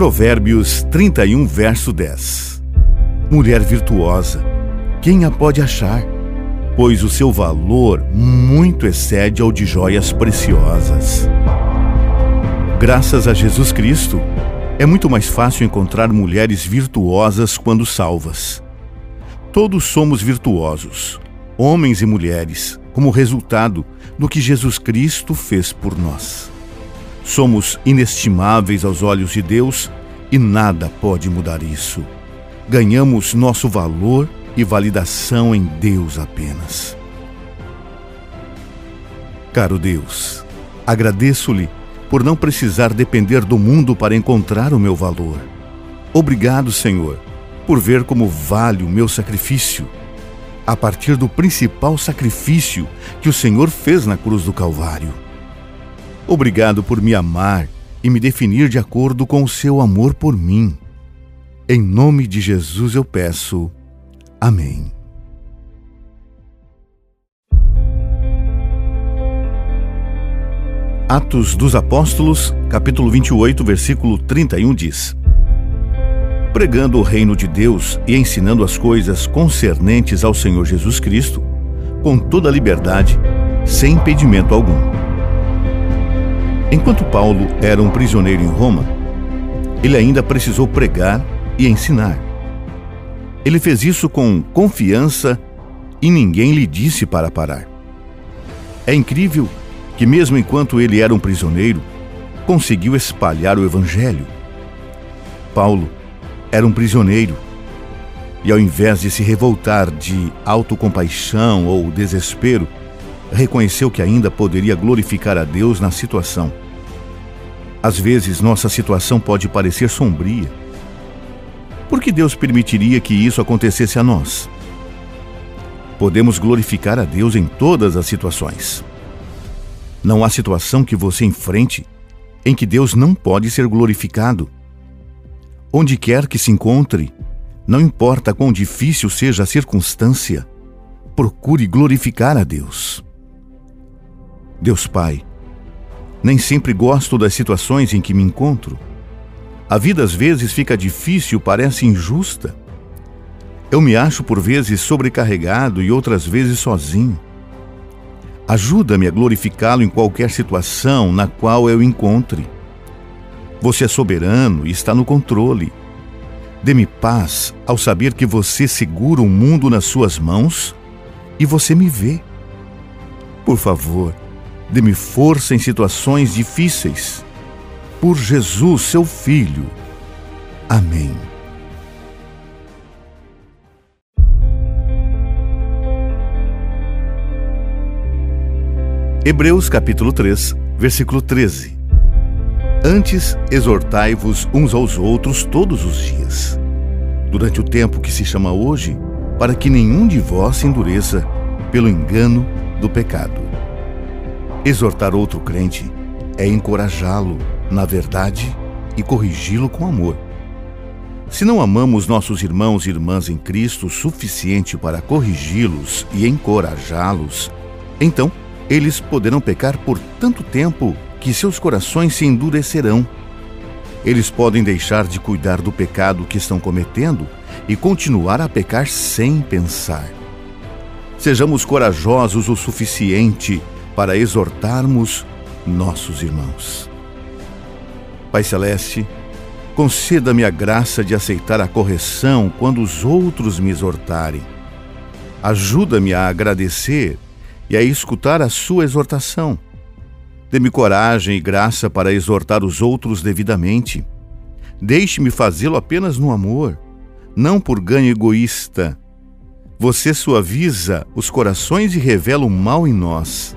Provérbios 31, verso 10 Mulher virtuosa, quem a pode achar? Pois o seu valor muito excede ao de joias preciosas. Graças a Jesus Cristo, é muito mais fácil encontrar mulheres virtuosas quando salvas. Todos somos virtuosos, homens e mulheres, como resultado do que Jesus Cristo fez por nós. Somos inestimáveis aos olhos de Deus e nada pode mudar isso. Ganhamos nosso valor e validação em Deus apenas. Caro Deus, agradeço-lhe por não precisar depender do mundo para encontrar o meu valor. Obrigado, Senhor, por ver como vale o meu sacrifício, a partir do principal sacrifício que o Senhor fez na cruz do Calvário. Obrigado por me amar e me definir de acordo com o seu amor por mim. Em nome de Jesus eu peço. Amém. Atos dos Apóstolos, capítulo 28, versículo 31 diz: Pregando o reino de Deus e ensinando as coisas concernentes ao Senhor Jesus Cristo, com toda liberdade, sem impedimento algum. Enquanto Paulo era um prisioneiro em Roma, ele ainda precisou pregar e ensinar. Ele fez isso com confiança e ninguém lhe disse para parar. É incrível que, mesmo enquanto ele era um prisioneiro, conseguiu espalhar o Evangelho. Paulo era um prisioneiro e, ao invés de se revoltar de autocompaixão ou desespero, reconheceu que ainda poderia glorificar a Deus na situação. Às vezes, nossa situação pode parecer sombria. Por que Deus permitiria que isso acontecesse a nós? Podemos glorificar a Deus em todas as situações. Não há situação que você enfrente em que Deus não pode ser glorificado. Onde quer que se encontre, não importa quão difícil seja a circunstância, procure glorificar a Deus. Deus Pai, nem sempre gosto das situações em que me encontro. A vida às vezes fica difícil, parece injusta. Eu me acho por vezes sobrecarregado e outras vezes sozinho. Ajuda-me a glorificá-lo em qualquer situação na qual eu encontre. Você é soberano e está no controle. Dê-me paz ao saber que você segura o mundo nas suas mãos e você me vê. Por favor, dê-me força em situações difíceis. Por Jesus, seu Filho. Amém. Hebreus capítulo 3, versículo 13. Antes exortai-vos uns aos outros todos os dias, durante o tempo que se chama hoje, para que nenhum de vós se endureça pelo engano do pecado. Exortar outro crente é encorajá-lo na verdade e corrigi-lo com amor. Se não amamos nossos irmãos e irmãs em Cristo o suficiente para corrigi-los e encorajá-los, então eles poderão pecar por tanto tempo que seus corações se endurecerão. Eles podem deixar de cuidar do pecado que estão cometendo e continuar a pecar sem pensar. Sejamos corajosos o suficiente para exortarmos nossos irmãos. Pai Celeste, conceda-me a graça de aceitar a correção quando os outros me exortarem. Ajuda-me a agradecer e a escutar a sua exortação. Dê-me coragem e graça para exortar os outros devidamente. Deixe-me fazê-lo apenas no amor, não por ganho egoísta. Você suaviza os corações e revela o mal em nós.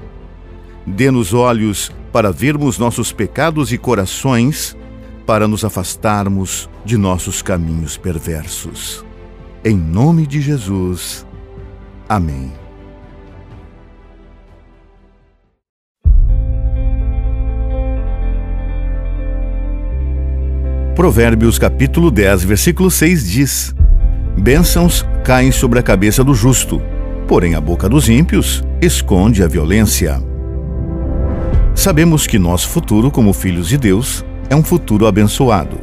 Dê-nos olhos para vermos nossos pecados e corações para nos afastarmos de nossos caminhos perversos. Em nome de Jesus. Amém. Provérbios capítulo 10, versículo 6 diz: Bênçãos caem sobre a cabeça do justo, porém a boca dos ímpios esconde a violência. Sabemos que nosso futuro como filhos de Deus é um futuro abençoado,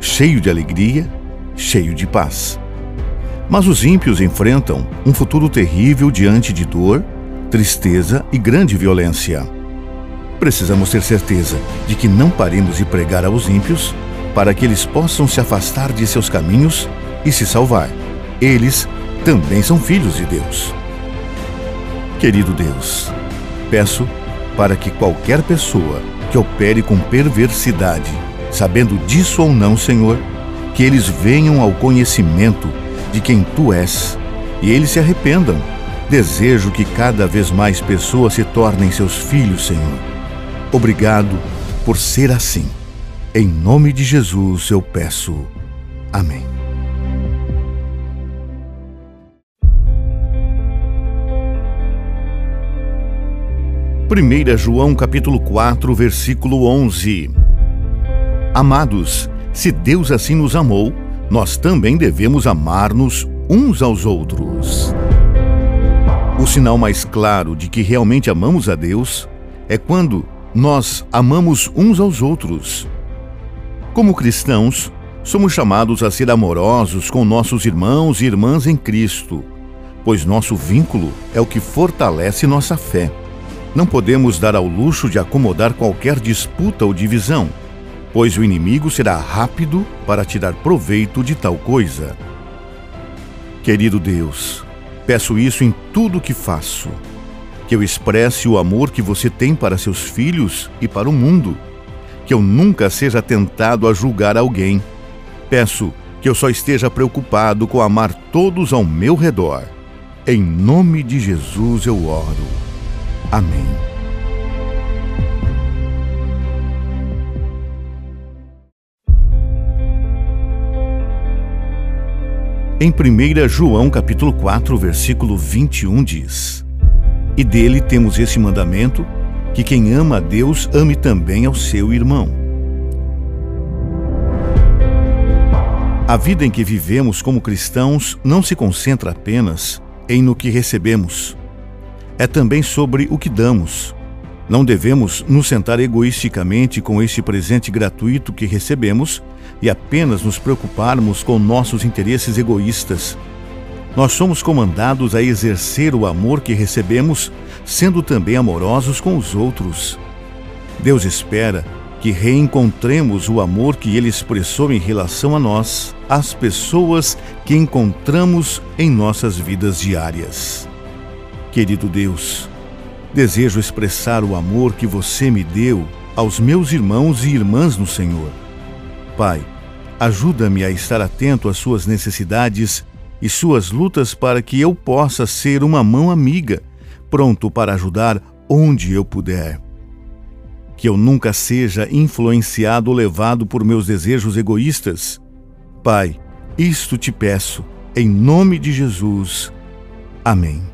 cheio de alegria, cheio de paz. Mas os ímpios enfrentam um futuro terrível diante de dor, tristeza e grande violência. Precisamos ter certeza de que não paremos de pregar aos ímpios para que eles possam se afastar de seus caminhos e se salvar. Eles também são filhos de Deus. Querido Deus, peço para que qualquer pessoa que opere com perversidade, sabendo disso ou não, Senhor, que eles venham ao conhecimento de quem tu és e eles se arrependam. Desejo que cada vez mais pessoas se tornem seus filhos, Senhor. Obrigado por ser assim. Em nome de Jesus eu peço. Amém. Primeira João capítulo 4, versículo 11. Amados, se Deus assim nos amou, nós também devemos amar-nos uns aos outros. O sinal mais claro de que realmente amamos a Deus é quando nós amamos uns aos outros. Como cristãos, somos chamados a ser amorosos com nossos irmãos e irmãs em Cristo, pois nosso vínculo é o que fortalece nossa fé. Não podemos dar ao luxo de acomodar qualquer disputa ou divisão, pois o inimigo será rápido para tirar proveito de tal coisa. Querido Deus, peço isso em tudo que faço. Que eu expresse o amor que você tem para seus filhos e para o mundo que eu nunca seja tentado a julgar alguém. Peço que eu só esteja preocupado com amar todos ao meu redor. Em nome de Jesus eu oro. Amém. Em 1 João capítulo 4, versículo 21 diz: E dele temos esse mandamento que quem ama a Deus ame também ao seu irmão. A vida em que vivemos como cristãos não se concentra apenas em no que recebemos. É também sobre o que damos. Não devemos nos sentar egoisticamente com este presente gratuito que recebemos e apenas nos preocuparmos com nossos interesses egoístas. Nós somos comandados a exercer o amor que recebemos sendo também amorosos com os outros. Deus espera que reencontremos o amor que Ele expressou em relação a nós, às pessoas que encontramos em nossas vidas diárias. Querido Deus, desejo expressar o amor que você me deu aos meus irmãos e irmãs no Senhor. Pai, ajuda-me a estar atento às suas necessidades e suas lutas para que eu possa ser uma mão amiga pronto para ajudar onde eu puder. Que eu nunca seja influenciado ou levado por meus desejos egoístas. Pai, isto te peço, em nome de Jesus. Amém.